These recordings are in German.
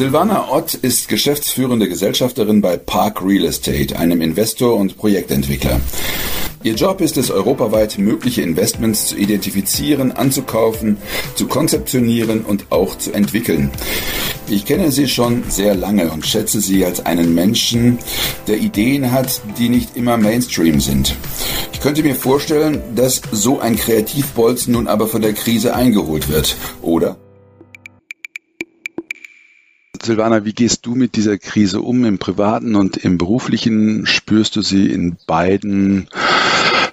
Silvana Ott ist geschäftsführende Gesellschafterin bei Park Real Estate, einem Investor und Projektentwickler. Ihr Job ist es, europaweit mögliche Investments zu identifizieren, anzukaufen, zu konzeptionieren und auch zu entwickeln. Ich kenne sie schon sehr lange und schätze sie als einen Menschen, der Ideen hat, die nicht immer Mainstream sind. Ich könnte mir vorstellen, dass so ein Kreativbolzen nun aber von der Krise eingeholt wird, oder? Silvana, wie gehst du mit dieser Krise um im privaten und im beruflichen? Spürst du sie in beiden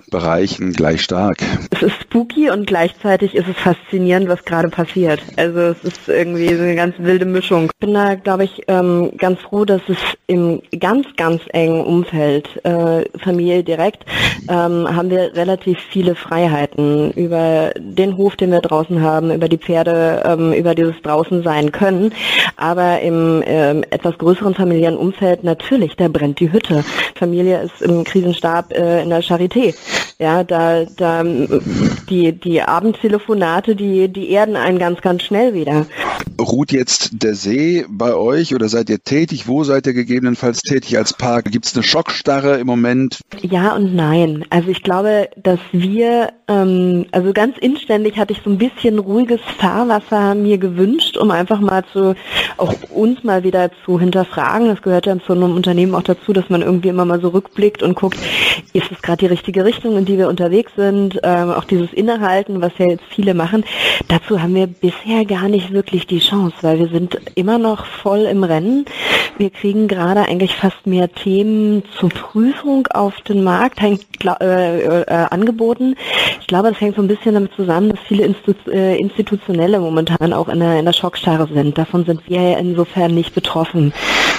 Bereichen gleich stark. Es ist spooky und gleichzeitig ist es faszinierend, was gerade passiert. Also es ist irgendwie so eine ganz wilde Mischung. Ich bin da, glaube ich, ähm, ganz froh, dass es im ganz, ganz engen Umfeld, äh, Familie direkt, ähm, haben wir relativ viele Freiheiten über den Hof, den wir draußen haben, über die Pferde, ähm, über dieses draußen sein können. Aber im ähm, etwas größeren familiären Umfeld natürlich, da brennt die Hütte. Familie ist im Krisenstab äh, in der Charité. Ja, da, da die, die Abendtelefonate, die, die erden einen ganz, ganz schnell wieder. Ruht jetzt der See bei euch oder seid ihr tätig? Wo seid ihr gegebenenfalls tätig als Park? Gibt es eine Schockstarre im Moment? Ja und nein. Also ich glaube, dass wir, ähm, also ganz inständig hatte ich so ein bisschen ruhiges Fahrwasser mir gewünscht, um einfach mal zu, auch uns mal wieder zu hinterfragen. Das gehört ja zu einem Unternehmen auch dazu, dass man irgendwie immer mal so rückblickt und guckt, ist es gerade die richtige Richtung, in die wir unterwegs sind? Ähm, auch dieses Innehalten, was ja jetzt viele machen. Dazu haben wir bisher gar nicht wirklich die Chance, weil wir sind immer noch voll im Rennen. Wir kriegen gerade eigentlich fast mehr Themen zur Prüfung auf den Markt hängt, äh, äh, angeboten. Ich glaube, das hängt so ein bisschen damit zusammen, dass viele Institu äh, Institutionelle momentan auch in der, in der Schockstarre sind. Davon sind wir ja insofern nicht betroffen,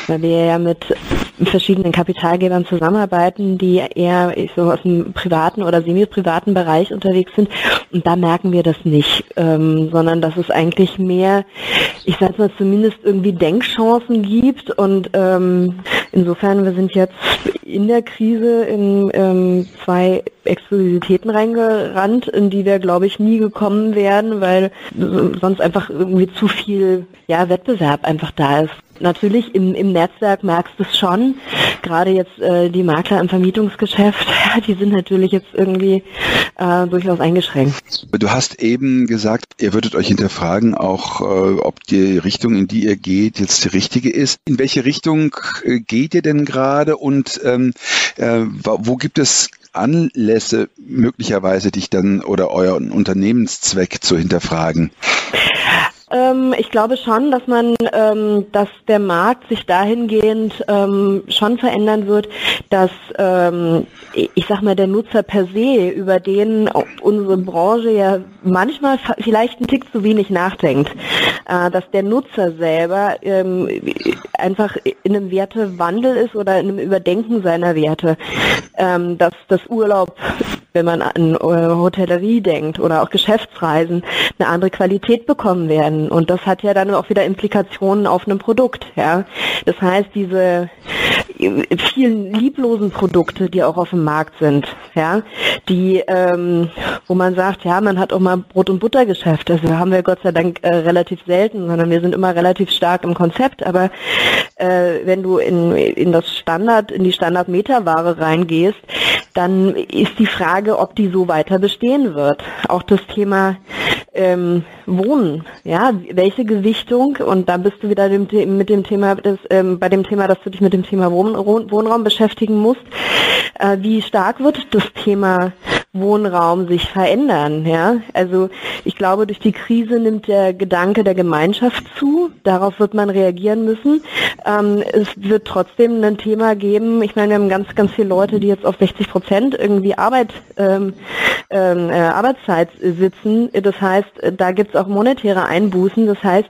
weil wir ja mit verschiedenen Kapitalgebern zusammenarbeiten, die eher so aus dem privaten oder semi-privaten Bereich unterwegs sind. Und da merken wir das nicht, ähm, sondern dass es eigentlich mehr, ich sag mal, zumindest irgendwie Denkchancen gibt. Und ähm, insofern, wir sind jetzt in der Krise in ähm, zwei Exklusivitäten reingerannt, in die wir, glaube ich, nie gekommen wären, weil sonst einfach irgendwie zu viel ja, Wettbewerb einfach da ist. Natürlich im, im Netzwerk merkst du es schon. Gerade jetzt äh, die Makler im Vermietungsgeschäft, die sind natürlich jetzt irgendwie äh, durchaus eingeschränkt. Du hast eben gesagt, ihr würdet euch hinterfragen, auch äh, ob die Richtung, in die ihr geht, jetzt die richtige ist. In welche Richtung äh, geht ihr denn gerade und ähm, äh, wo gibt es Anlässe möglicherweise dich dann oder euren Unternehmenszweck zu hinterfragen? Ähm, ich glaube schon, dass man, ähm, dass der Markt sich dahingehend ähm, schon verändern wird, dass ähm, ich sag mal der Nutzer per se, über den unsere Branche ja manchmal vielleicht einen Tick zu wenig nachdenkt, äh, dass der Nutzer selber ähm, einfach in einem Wertewandel ist oder in einem Überdenken seiner Werte, ähm, dass das Urlaub wenn man an äh, Hotellerie denkt oder auch Geschäftsreisen, eine andere Qualität bekommen werden. Und das hat ja dann auch wieder Implikationen auf einem Produkt. Ja? Das heißt, diese vielen lieblosen Produkte, die auch auf dem Markt sind, ja, die, ähm, wo man sagt, ja, man hat auch mal Brot- und Buttergeschäft. Also haben wir Gott sei Dank äh, relativ selten, sondern wir sind immer relativ stark im Konzept. Aber äh, wenn du in, in das Standard, in die Standard-Meterware reingehst, dann ist die Frage, ob die so weiter bestehen wird. Auch das Thema ähm, Wohnen, ja, welche Gewichtung und da bist du wieder mit dem Thema, das, ähm, bei dem Thema, dass du dich mit dem Thema Wohn, Wohnraum beschäftigen musst. Äh, wie stark wird das Thema Wohnraum sich verändern? Ja, also ich glaube, durch die Krise nimmt der Gedanke der Gemeinschaft zu. Darauf wird man reagieren müssen. Ähm, es wird trotzdem ein Thema geben. Ich meine, wir haben ganz, ganz viele Leute, die jetzt auf 60 Prozent irgendwie Arbeit, ähm, ähm, äh, Arbeitszeit sitzen. Das heißt, da gibt es auch monetäre Einbußen. Das heißt,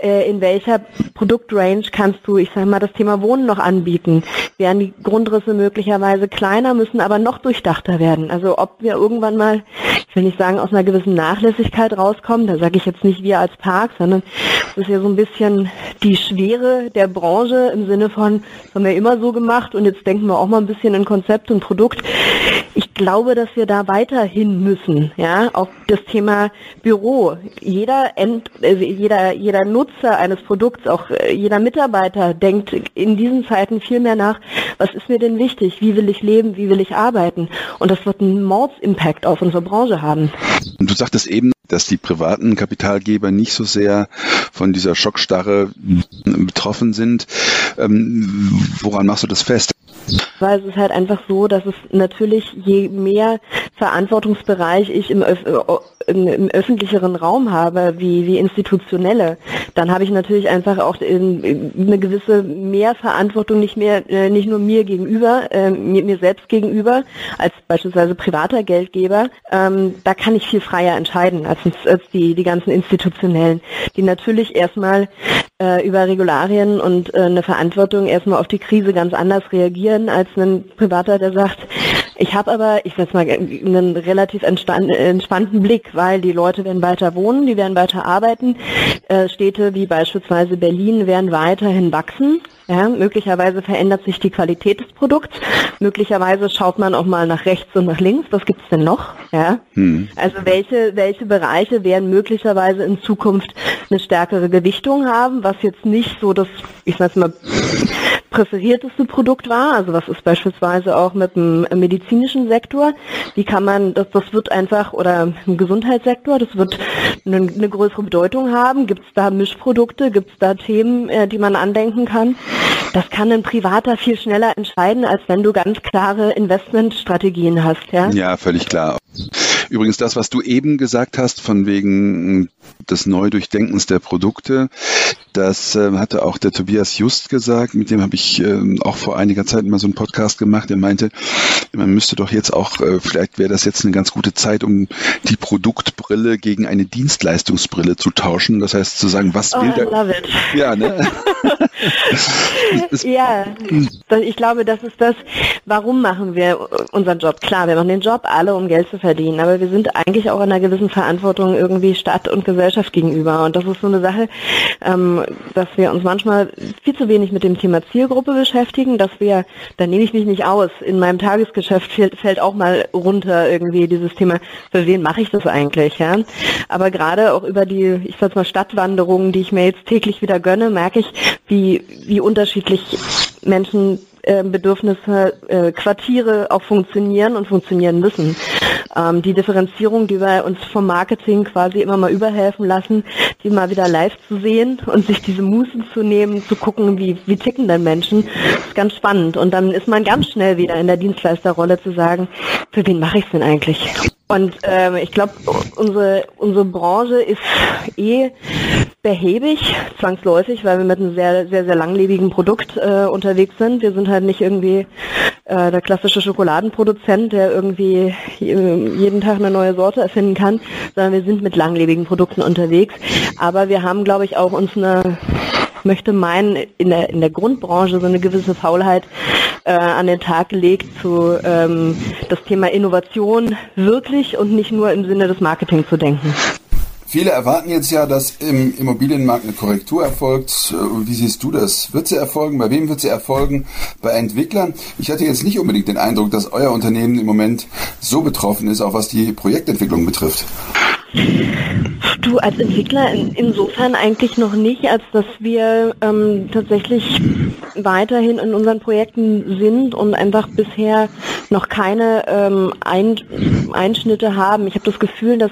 äh, in welcher Produktrange kannst du, ich sag mal, das Thema Wohnen noch anbieten? Werden die Grundrisse möglicherweise kleiner, müssen aber noch durchdachter werden? Also ob wir irgendwann mal, ich will nicht sagen, aus einer gewissen Nachlässigkeit rauskommen, da sage ich jetzt nicht wir als Park, sondern es ist ja so ein bisschen die Schwere der Branche im Sinne von, das haben wir immer so gemacht und jetzt denken wir auch mal ein bisschen in Konzept und Produkt. Ich glaube, dass wir da weiterhin müssen, ja, auf das Thema Büro. Jeder, End, also jeder, jeder Nutzer eines Produkts, auch äh, jeder Mitarbeiter denkt in diesen Zeiten viel mehr nach, was ist mir denn wichtig? Wie will ich leben? Wie will ich arbeiten? Und das wird einen Mordsimpact auf unsere Branche haben. Du sagtest eben, dass die privaten Kapitalgeber nicht so sehr von dieser Schockstarre betroffen sind. Ähm, woran machst du das fest? Weil es ist halt einfach so, dass es natürlich je mehr Verantwortungsbereich ich im, Öf im, im öffentlicheren Raum habe, wie, wie institutionelle, dann habe ich natürlich einfach auch in, eine gewisse Mehrverantwortung nicht mehr, äh, nicht nur mir gegenüber, äh, mir, mir selbst gegenüber, als beispielsweise privater Geldgeber. Ähm, da kann ich viel freier entscheiden als, als die, die ganzen institutionellen, die natürlich erstmal äh, über Regularien und äh, eine Verantwortung erstmal auf die Krise ganz anders reagieren als ein Privater, der sagt, ich habe aber, ich sag mal, einen relativ entspannten Blick, weil die Leute werden weiter wohnen, die werden weiter arbeiten. Äh, Städte wie beispielsweise Berlin werden weiterhin wachsen. Ja, möglicherweise verändert sich die Qualität des Produkts. Möglicherweise schaut man auch mal nach rechts und nach links. Was gibt's denn noch? Ja, hm. also welche welche Bereiche werden möglicherweise in Zukunft eine stärkere Gewichtung haben, was jetzt nicht so das, ich sag's mal, präferierteste Produkt war. Also was ist beispielsweise auch mit dem medizinischen Sektor? Wie kann man, das, das wird einfach, oder im Gesundheitssektor, das wird eine, eine größere Bedeutung haben. Gibt es da Mischprodukte? Gibt es da Themen, äh, die man andenken kann? Das kann ein Privater viel schneller entscheiden, als wenn du ganz klare Investmentstrategien hast. Ja, ja völlig klar. Übrigens das, was du eben gesagt hast, von wegen des Neudurchdenkens der Produkte, das äh, hatte auch der Tobias Just gesagt, mit dem habe ich äh, auch vor einiger Zeit mal so einen Podcast gemacht, der meinte, man müsste doch jetzt auch, äh, vielleicht wäre das jetzt eine ganz gute Zeit, um die Produktbrille gegen eine Dienstleistungsbrille zu tauschen. Das heißt zu sagen, was oh, will der... Ja, ne? ja, ich glaube, das ist das, warum machen wir unseren Job? Klar, wir machen den Job alle, um Geld zu verdienen, aber wir sind eigentlich auch in einer gewissen Verantwortung irgendwie Stadt und Gesellschaft gegenüber. Und das ist so eine Sache, ähm, dass wir uns manchmal viel zu wenig mit dem Thema Zielgruppe beschäftigen, dass wir, da nehme ich mich nicht aus, in meinem Tagesgeschäft fällt, fällt auch mal runter irgendwie dieses Thema, für wen mache ich das eigentlich, ja? Aber gerade auch über die, ich sag mal, Stadtwanderungen, die ich mir jetzt täglich wieder gönne, merke ich, wie, wie unterschiedlich Menschen äh, Bedürfnisse, äh, Quartiere auch funktionieren und funktionieren müssen. Ähm, die Differenzierung, die wir uns vom Marketing quasi immer mal überhelfen lassen, die mal wieder live zu sehen und sich diese Mußen zu nehmen, zu gucken, wie, wie ticken denn Menschen, ist ganz spannend. Und dann ist man ganz schnell wieder in der Dienstleisterrolle zu sagen, für wen mache ich es denn eigentlich? Und ähm, ich glaube, unsere, unsere Branche ist eh behäbig, zwangsläufig, weil wir mit einem sehr, sehr, sehr langlebigen Produkt äh, unterwegs sind. Wir sind halt nicht irgendwie äh, der klassische Schokoladenproduzent, der irgendwie jeden Tag eine neue Sorte erfinden kann, sondern wir sind mit langlebigen Produkten unterwegs. Aber wir haben, glaube ich, auch uns eine möchte meinen, in der, in der Grundbranche so eine gewisse Faulheit äh, an den Tag gelegt zu ähm, das Thema Innovation wirklich und nicht nur im Sinne des Marketing zu denken. Viele erwarten jetzt ja, dass im Immobilienmarkt eine Korrektur erfolgt. Wie siehst du das? Wird sie erfolgen? Bei wem wird sie erfolgen? Bei Entwicklern? Ich hatte jetzt nicht unbedingt den Eindruck, dass euer Unternehmen im Moment so betroffen ist, auch was die Projektentwicklung betrifft. Du als Entwickler in, insofern eigentlich noch nicht, als dass wir ähm, tatsächlich weiterhin in unseren Projekten sind und einfach bisher noch keine ähm, Ein Einschnitte haben. Ich habe das Gefühl, dass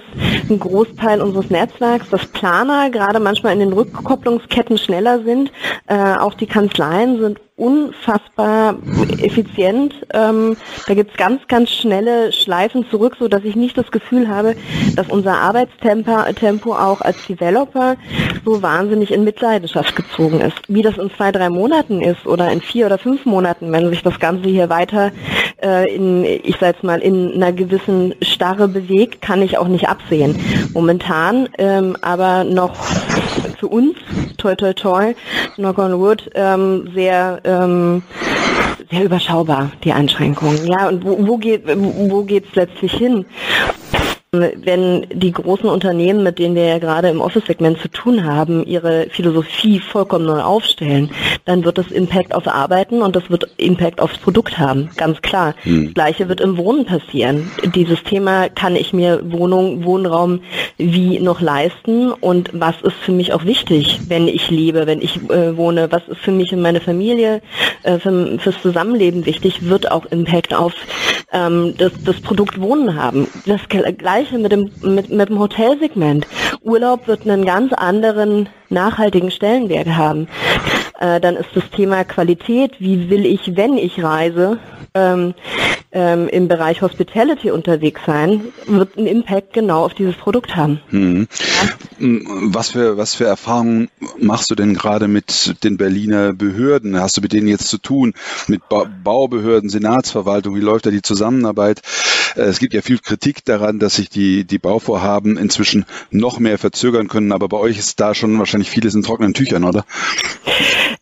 ein Großteil unseres Netzwerks, das Planer gerade manchmal in den Rückkopplungsketten schneller sind. Äh, auch die Kanzleien sind unfassbar effizient. Ähm, da gibt's ganz, ganz schnelle Schleifen zurück, so dass ich nicht das Gefühl habe, dass unser Arbeitstempo Tempo auch als Developer so wahnsinnig in Mitleidenschaft gezogen ist. Wie das in zwei, drei Monaten ist oder in vier oder fünf Monaten, wenn sich das Ganze hier weiter äh, in, ich sag jetzt mal, in einer gewissen Starre bewegt, kann ich auch nicht absehen. Momentan ähm, aber noch für uns, toi toi toi, knock on wood, ähm, sehr ähm, sehr überschaubar, die Einschränkungen. Ja, und wo, wo geht wo geht's letztlich hin? Wenn die großen Unternehmen, mit denen wir ja gerade im Office-Segment zu tun haben, ihre Philosophie vollkommen neu aufstellen, dann wird das Impact auf Arbeiten und das wird Impact aufs Produkt haben, ganz klar. Hm. Das Gleiche wird im Wohnen passieren. Dieses Thema, kann ich mir Wohnung, Wohnraum wie noch leisten und was ist für mich auch wichtig, wenn ich lebe, wenn ich äh, wohne, was ist für mich und meine Familie, äh, für, fürs Zusammenleben wichtig, wird auch Impact auf ähm, das, das Produkt Wohnen haben. Das Gleiche mit dem, mit, mit dem Hotelsegment. Urlaub wird einen ganz anderen nachhaltigen Stellenwert haben. Äh, dann ist das Thema Qualität, wie will ich, wenn ich reise, ähm, ähm, im Bereich Hospitality unterwegs sein, wird einen Impact genau auf dieses Produkt haben. Hm. Ja. Was für was für Erfahrungen machst du denn gerade mit den Berliner Behörden? Hast du mit denen jetzt zu tun? Mit ba Baubehörden, Senatsverwaltung? Wie läuft da die Zusammenarbeit? Äh, es gibt ja viel Kritik daran, dass sich die die Bauvorhaben inzwischen noch mehr verzögern können. Aber bei euch ist da schon wahrscheinlich vieles in trockenen Tüchern, oder?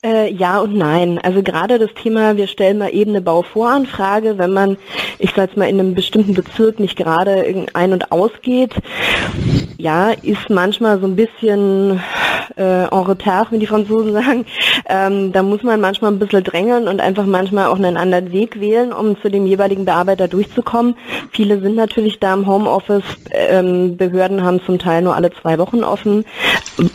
Äh, ja und nein. Also gerade das Thema, wir stellen mal eben eine Bauvoranfrage, wenn man, ich sag's mal, in einem bestimmten Bezirk nicht gerade ein- und ausgeht, ja, ist manchmal so ein bisschen äh, en retard, wie die Franzosen sagen. Ähm, da muss man manchmal ein bisschen drängeln und einfach manchmal auch einen anderen Weg wählen, um zu dem jeweiligen Bearbeiter durchzukommen. Viele sind natürlich da im Homeoffice. Ähm, Behörden haben zum Teil nur alle zwei Wochen offen.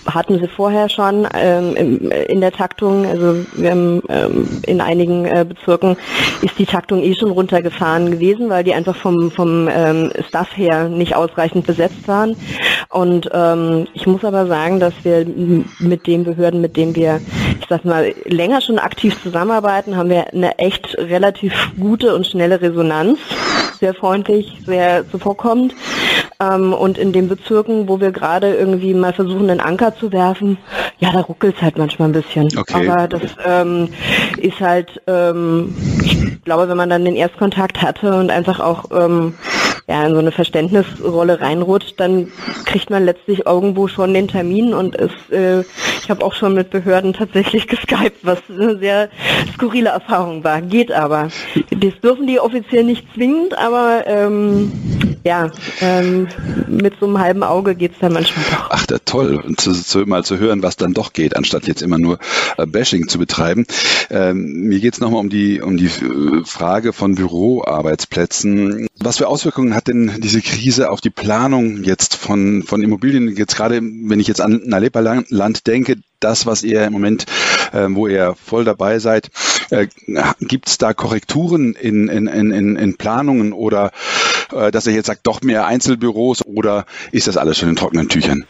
Hatten sie vorher schon ähm, in der Taktung. Also haben, ähm, in einigen äh, Bezirken ist die Taktung eh schon runtergefahren gewesen, weil die einfach vom, vom ähm, Staff her nicht ausreichend besetzt waren. Und ähm, ich muss aber sagen, dass wir mit den Behörden, mit denen wir, ich sag mal, länger schon aktiv zusammenarbeiten, haben wir eine echt relativ gute und schnelle Resonanz. Sehr freundlich, sehr zuvorkommend. Ähm, und in den Bezirken, wo wir gerade irgendwie mal versuchen, einen Anker zu werfen, ja, da ruckelt es halt manchmal ein bisschen. Okay. Aber das ähm, ist halt, ähm, ich glaube, wenn man dann den Erstkontakt hatte und einfach auch ähm, ja, in so eine Verständnisrolle reinrutscht, dann kriegt man letztlich irgendwo schon den Termin und ist, äh, ich habe auch schon mit Behörden tatsächlich geskypt, was eine sehr skurrile Erfahrung war. Geht aber. Das dürfen die offiziell nicht zwingend, aber ähm, ja, ähm, mit so einem halben Auge geht's dann manchmal doch. Ach, da toll, zu, zu, mal zu hören, was dann doch geht, anstatt jetzt immer nur äh, Bashing zu betreiben. Ähm, mir geht's nochmal um die, um die äh, Frage von Büroarbeitsplätzen. Was für Auswirkungen hat denn diese Krise auf die Planung jetzt von, von Immobilien? Jetzt gerade, wenn ich jetzt an Nalepa-Land denke, das, was ihr im Moment, äh, wo ihr voll dabei seid, äh, gibt es da Korrekturen in, in, in, in Planungen oder dass ihr jetzt sagt, doch mehr Einzelbüros oder ist das alles schon in trockenen Tüchern?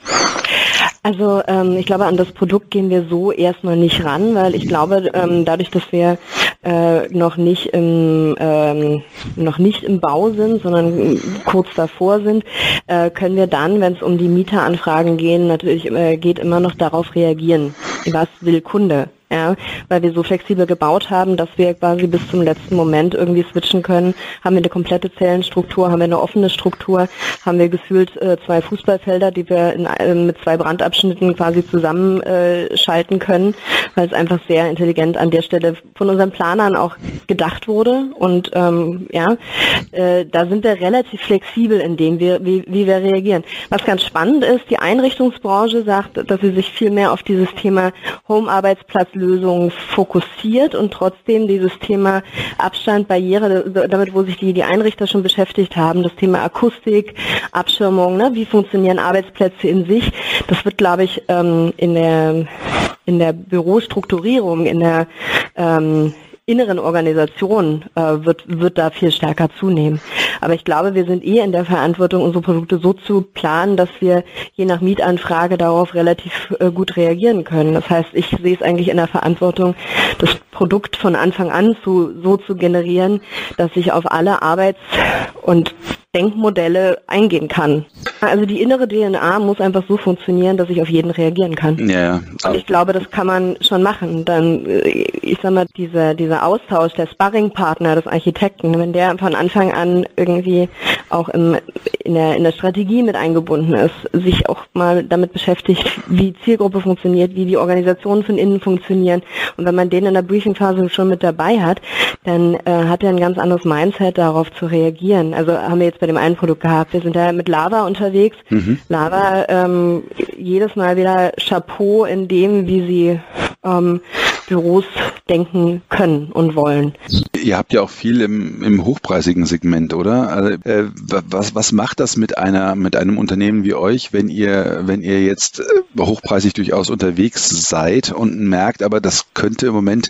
Also ähm, ich glaube, an das Produkt gehen wir so erstmal nicht ran, weil ich glaube, ähm, dadurch, dass wir äh, noch nicht im ähm, noch nicht im Bau sind, sondern kurz davor sind, äh, können wir dann, wenn es um die Mieteranfragen gehen, natürlich äh, geht immer noch darauf reagieren. Was will Kunde? Ja, weil wir so flexibel gebaut haben, dass wir quasi bis zum letzten Moment irgendwie switchen können. Haben wir eine komplette Zellenstruktur, haben wir eine offene Struktur, haben wir gefühlt äh, zwei Fußballfelder, die wir in, äh, mit zwei Brandabschnitten quasi zusammenschalten äh, können, weil es einfach sehr intelligent an der Stelle von unseren Planern auch gedacht wurde. Und ähm, ja, äh, da sind wir relativ flexibel in dem, wir, wie, wie wir reagieren. Was ganz spannend ist, die Einrichtungsbranche sagt, dass sie sich viel mehr auf dieses Thema Home-Arbeitsplatz Lösungen fokussiert und trotzdem dieses Thema Abstand, Barriere, damit wo sich die, die Einrichter schon beschäftigt haben, das Thema Akustik, Abschirmung, ne, wie funktionieren Arbeitsplätze in sich, das wird, glaube ich, ähm, in der in der Bürostrukturierung, in der ähm, inneren Organisation äh, wird, wird da viel stärker zunehmen. Aber ich glaube, wir sind eh in der Verantwortung, unsere Produkte so zu planen, dass wir je nach Mietanfrage darauf relativ äh, gut reagieren können. Das heißt, ich sehe es eigentlich in der Verantwortung, das Produkt von Anfang an zu, so zu generieren, dass ich auf alle Arbeits- und Denkmodelle eingehen kann. Also die innere DNA muss einfach so funktionieren, dass ich auf jeden reagieren kann. Ja, Und ich glaube, das kann man schon machen. Dann, äh, ich sag mal, dieser, dieser Austausch, der Sparringpartner des Architekten, wenn der von Anfang an irgendwie auch im, in, der, in der Strategie mit eingebunden ist, sich auch mal damit beschäftigt, wie Zielgruppe funktioniert, wie die Organisationen von innen funktionieren. Und wenn man den in der Briefingphase schon mit dabei hat, dann äh, hat er ein ganz anderes Mindset darauf zu reagieren. Also haben wir jetzt bei dem einen Produkt gehabt. Wir sind da mit Lava unterwegs. Mhm. Lava ähm, jedes Mal wieder Chapeau in dem, wie sie ähm, Büros denken können und wollen. Ihr habt ja auch viel im, im hochpreisigen Segment, oder? Also, äh, was, was macht das mit einer mit einem Unternehmen wie euch, wenn ihr wenn ihr jetzt äh, hochpreisig durchaus unterwegs seid und merkt, aber das könnte im Moment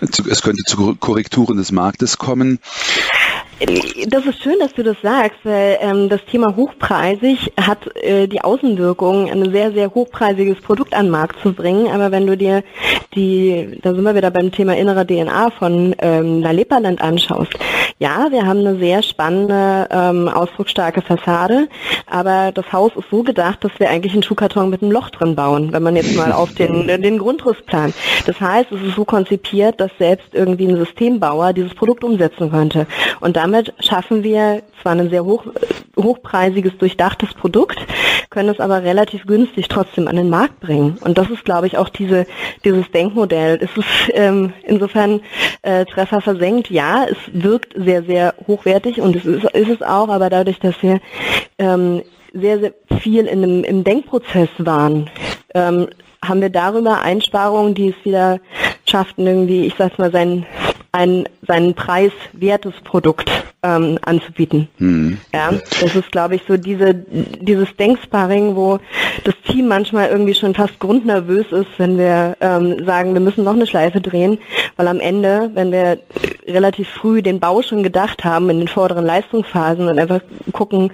es könnte zu Korrekturen des Marktes kommen. Das ist schön, dass du das sagst, weil ähm, das Thema hochpreisig hat äh, die Außenwirkung, ein sehr, sehr hochpreisiges Produkt an den Markt zu bringen. Aber wenn du dir die, da sind wir wieder beim Thema innere DNA von ähm, La Leperland anschaust. Ja, wir haben eine sehr spannende, ähm, ausdrucksstarke Fassade, aber das Haus ist so gedacht, dass wir eigentlich einen Schuhkarton mit einem Loch drin bauen, wenn man jetzt mal auf den, den Grundriss plant. Das heißt, es ist so konzipiert, dass selbst irgendwie ein Systembauer dieses Produkt umsetzen könnte. Und damit schaffen wir zwar ein sehr hoch, hochpreisiges, durchdachtes Produkt, können es aber relativ günstig trotzdem an den Markt bringen. Und das ist, glaube ich, auch diese, dieses Denkmodell. Es ist ähm, insofern äh, Treffer versenkt. Ja, es wirkt sehr, sehr hochwertig und es ist, ist es auch, aber dadurch, dass wir ähm, sehr, sehr viel in dem, im Denkprozess waren, ähm, haben wir darüber Einsparungen, die es wieder schafften, irgendwie, ich sag's mal, sein, ein, seinen Preis wertes Produkt ähm, anzubieten. Mhm. Ja, das ist, glaube ich, so diese, dieses Denksparring, wo das Team manchmal irgendwie schon fast grundnervös ist, wenn wir ähm, sagen, wir müssen noch eine Schleife drehen, weil am Ende, wenn wir relativ früh den Bau schon gedacht haben in den vorderen Leistungsphasen und einfach gucken,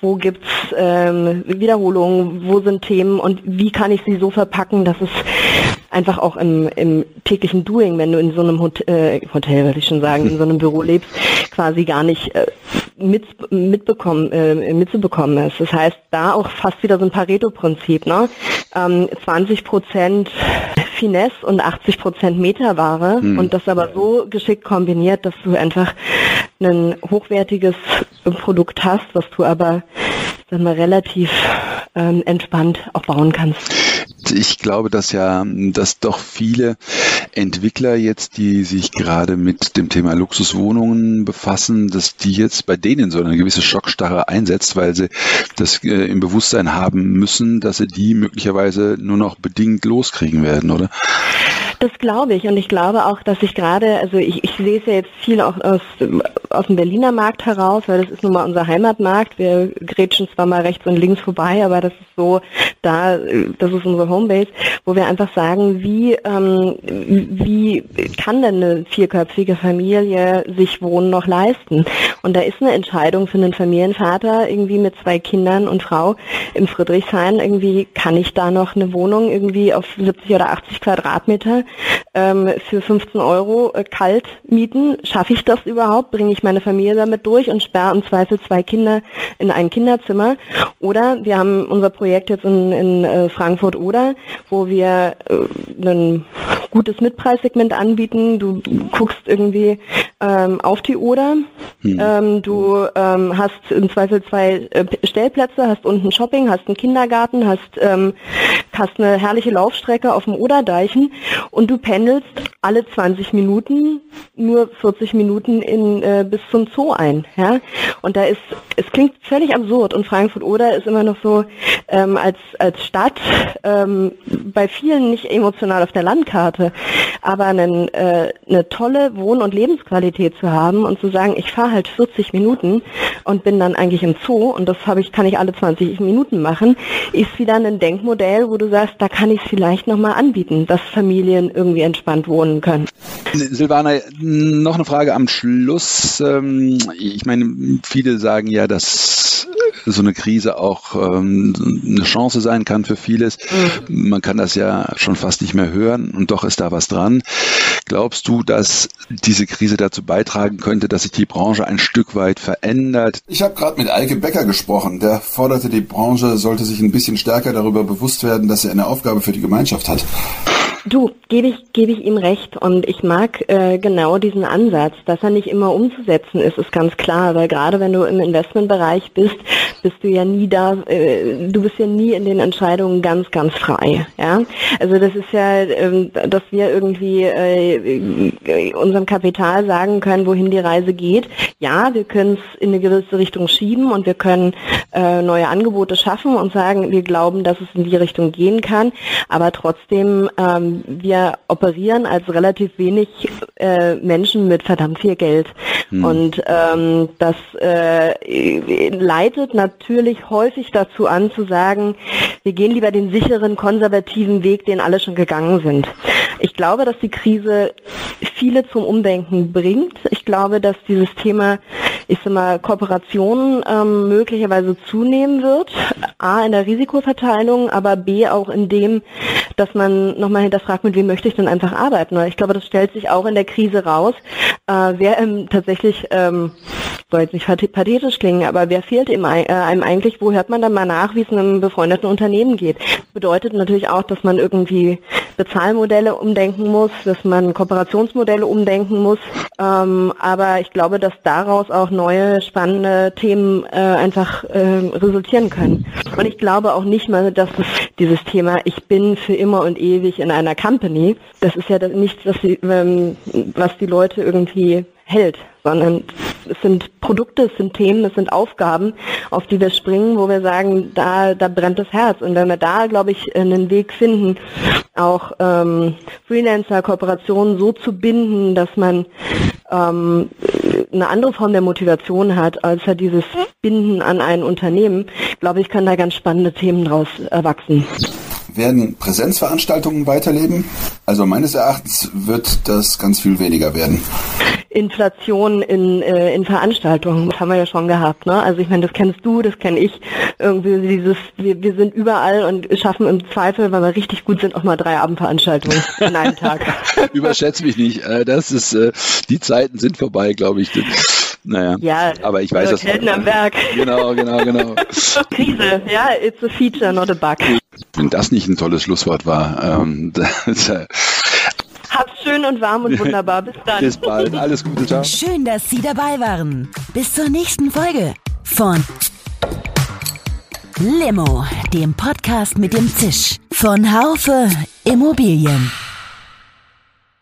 wo gibt's ähm, Wiederholungen, wo sind Themen und wie kann ich sie so verpacken, dass es einfach auch im, im täglichen Doing, wenn du in so einem Hotel, äh, Hotel würde ich schon sagen, in so einem Büro lebst, quasi gar nicht äh, mit, mitbekommen, äh, mitzubekommen ist. Das heißt, da auch fast wieder so ein Pareto-Prinzip, ne? Ähm, 20 Prozent Finesse und 80 Prozent Meterware hm. und das aber so geschickt kombiniert, dass du einfach ein hochwertiges Produkt hast, was du aber sagen wir, relativ ähm, entspannt auch bauen kannst ich glaube, dass ja, dass doch viele Entwickler jetzt, die sich gerade mit dem Thema Luxuswohnungen befassen, dass die jetzt bei denen so eine gewisse Schockstarre einsetzt, weil sie das äh, im Bewusstsein haben müssen, dass sie die möglicherweise nur noch bedingt loskriegen werden, oder? Das glaube ich und ich glaube auch, dass ich gerade, also ich, ich sehe es ja jetzt viel auch aus, aus dem Berliner Markt heraus, weil das ist nun mal unser Heimatmarkt. Wir grätschen zwar mal rechts und links vorbei, aber das ist so, da, das ist unsere Homebase, wo wir einfach sagen, wie, ähm, wie kann denn eine vierköpfige Familie sich Wohnen noch leisten? Und da ist eine Entscheidung für einen Familienvater irgendwie mit zwei Kindern und Frau im Friedrichshain, irgendwie kann ich da noch eine Wohnung irgendwie auf 70 oder 80 Quadratmeter ähm, für 15 Euro äh, kalt mieten. Schaffe ich das überhaupt? Bringe ich meine Familie damit durch und sperre im Zweifel zwei Kinder in ein Kinderzimmer? Oder wir haben unser Projekt jetzt in, in äh, Frankfurt oder, wo wir äh, ein gutes Mitpreissegment anbieten. Du, du guckst irgendwie ähm, auf die Oder. Hm. Ähm, du ähm, hast im Zweifel zwei äh, Stellplätze, hast unten Shopping, hast einen Kindergarten, hast, ähm, hast eine herrliche Laufstrecke auf dem Oderdeichen und du pendelst alle 20 Minuten nur 40 Minuten in, äh, bis zum Zoo ein. Ja? Und da ist, es klingt völlig absurd und Frankfurt-Oder ist immer noch so ähm, als, als Stadt ähm, bei vielen nicht emotional auf der Landkarte, aber einen, äh, eine tolle Wohn- und Lebensqualität zu haben und zu sagen, ich fahre halt 40 Minuten und bin dann eigentlich im Zoo und das ich, kann ich alle 20 Minuten machen, ist wieder ein Denkmodell, wo du sagst, da kann ich es vielleicht nochmal anbieten, dass Familien irgendwie entspannt wohnen können. Silvana, noch eine Frage am Schluss. Ähm, ich meine, viele sagen ja, dass so eine Krise auch ähm, eine Chance sein kann für vieles. Mhm. Man kann das ja schon fast nicht mehr hören und doch ist da was dran. Glaubst du, dass diese Krise dazu beitragen könnte, dass sich die Branche ein Stück weit verändert? Ich habe gerade mit Eike Becker gesprochen. Der forderte, die Branche sollte sich ein bisschen stärker darüber bewusst werden, dass sie eine Aufgabe für die Gemeinschaft hat. Du, gebe ich, gebe ich ihm recht und ich mag äh, genau diesen Ansatz, dass er nicht immer umzusetzen ist, ist ganz klar, weil gerade wenn du im Investmentbereich bist, bist du ja nie da, äh, du bist ja nie in den Entscheidungen ganz, ganz frei. Ja, also das ist ja, äh, dass wir irgendwie äh, unserem Kapital sagen können, wohin die Reise geht. Ja, wir können es in eine gewisse Richtung schieben und wir können äh, neue Angebote schaffen und sagen, wir glauben, dass es in die Richtung gehen kann, aber trotzdem ähm, wir operieren als relativ wenig äh, Menschen mit verdammt viel Geld. Hm. Und ähm, das äh, leitet natürlich häufig dazu an zu sagen, wir gehen lieber den sicheren, konservativen Weg, den alle schon gegangen sind. Ich glaube, dass die Krise viele zum Umdenken bringt. Ich glaube, dass dieses Thema, ich sag mal, Kooperationen ähm, möglicherweise zunehmen wird. A, in der Risikoverteilung, aber B, auch in dem, dass man nochmal hinterfragt, mit wem möchte ich denn einfach arbeiten. Ich glaube, das stellt sich auch in der Krise raus, äh, wer ähm, tatsächlich, ähm, soll jetzt nicht pathetisch klingen, aber wer fehlt äh, einem eigentlich, wo hört man dann mal nach, wie es einem befreundeten Unternehmen geht. Das bedeutet natürlich auch, dass man irgendwie Bezahlmodelle umdenken muss, dass man Kooperationsmodelle umdenken muss. Ähm, aber ich glaube, dass daraus auch neue spannende Themen äh, einfach äh, resultieren können. Und ich glaube auch nicht mal, dass das, dieses Thema, ich bin für immer und ewig in einer Company, das ist ja nichts, ähm, was die Leute irgendwie hält, sondern es sind Produkte, es sind Themen, es sind Aufgaben, auf die wir springen, wo wir sagen, da, da brennt das Herz. Und wenn wir da, glaube ich, einen Weg finden, auch ähm, Freelancer, Kooperationen so zu binden, dass man ähm, eine andere Form der Motivation hat, als ja dieses Binden an ein Unternehmen, glaube ich, kann da ganz spannende Themen draus erwachsen. Werden Präsenzveranstaltungen weiterleben? Also meines Erachtens wird das ganz viel weniger werden. Inflation in, äh, in Veranstaltungen, das haben wir ja schon gehabt. Ne? Also ich meine, das kennst du, das kenne ich. Irgendwie dieses, wir, wir sind überall und schaffen im Zweifel, weil wir richtig gut sind, auch mal drei Abendveranstaltungen an einem Tag. Überschätze mich nicht. Äh, das ist, äh, die Zeiten sind vorbei, glaube ich. Naja, ja, aber ich weiß das. Helden am Werk. Genau, genau, genau. Krise, ja, it's a feature, not a bug. Wenn das nicht ein tolles Schlusswort war, ähm, das, äh, Hab's schön und warm und wunderbar. Bis dann. Bis bald. Alles Gute. Ciao. Schön, dass Sie dabei waren. Bis zur nächsten Folge von Limo, dem Podcast mit dem Zisch von Haufe Immobilien.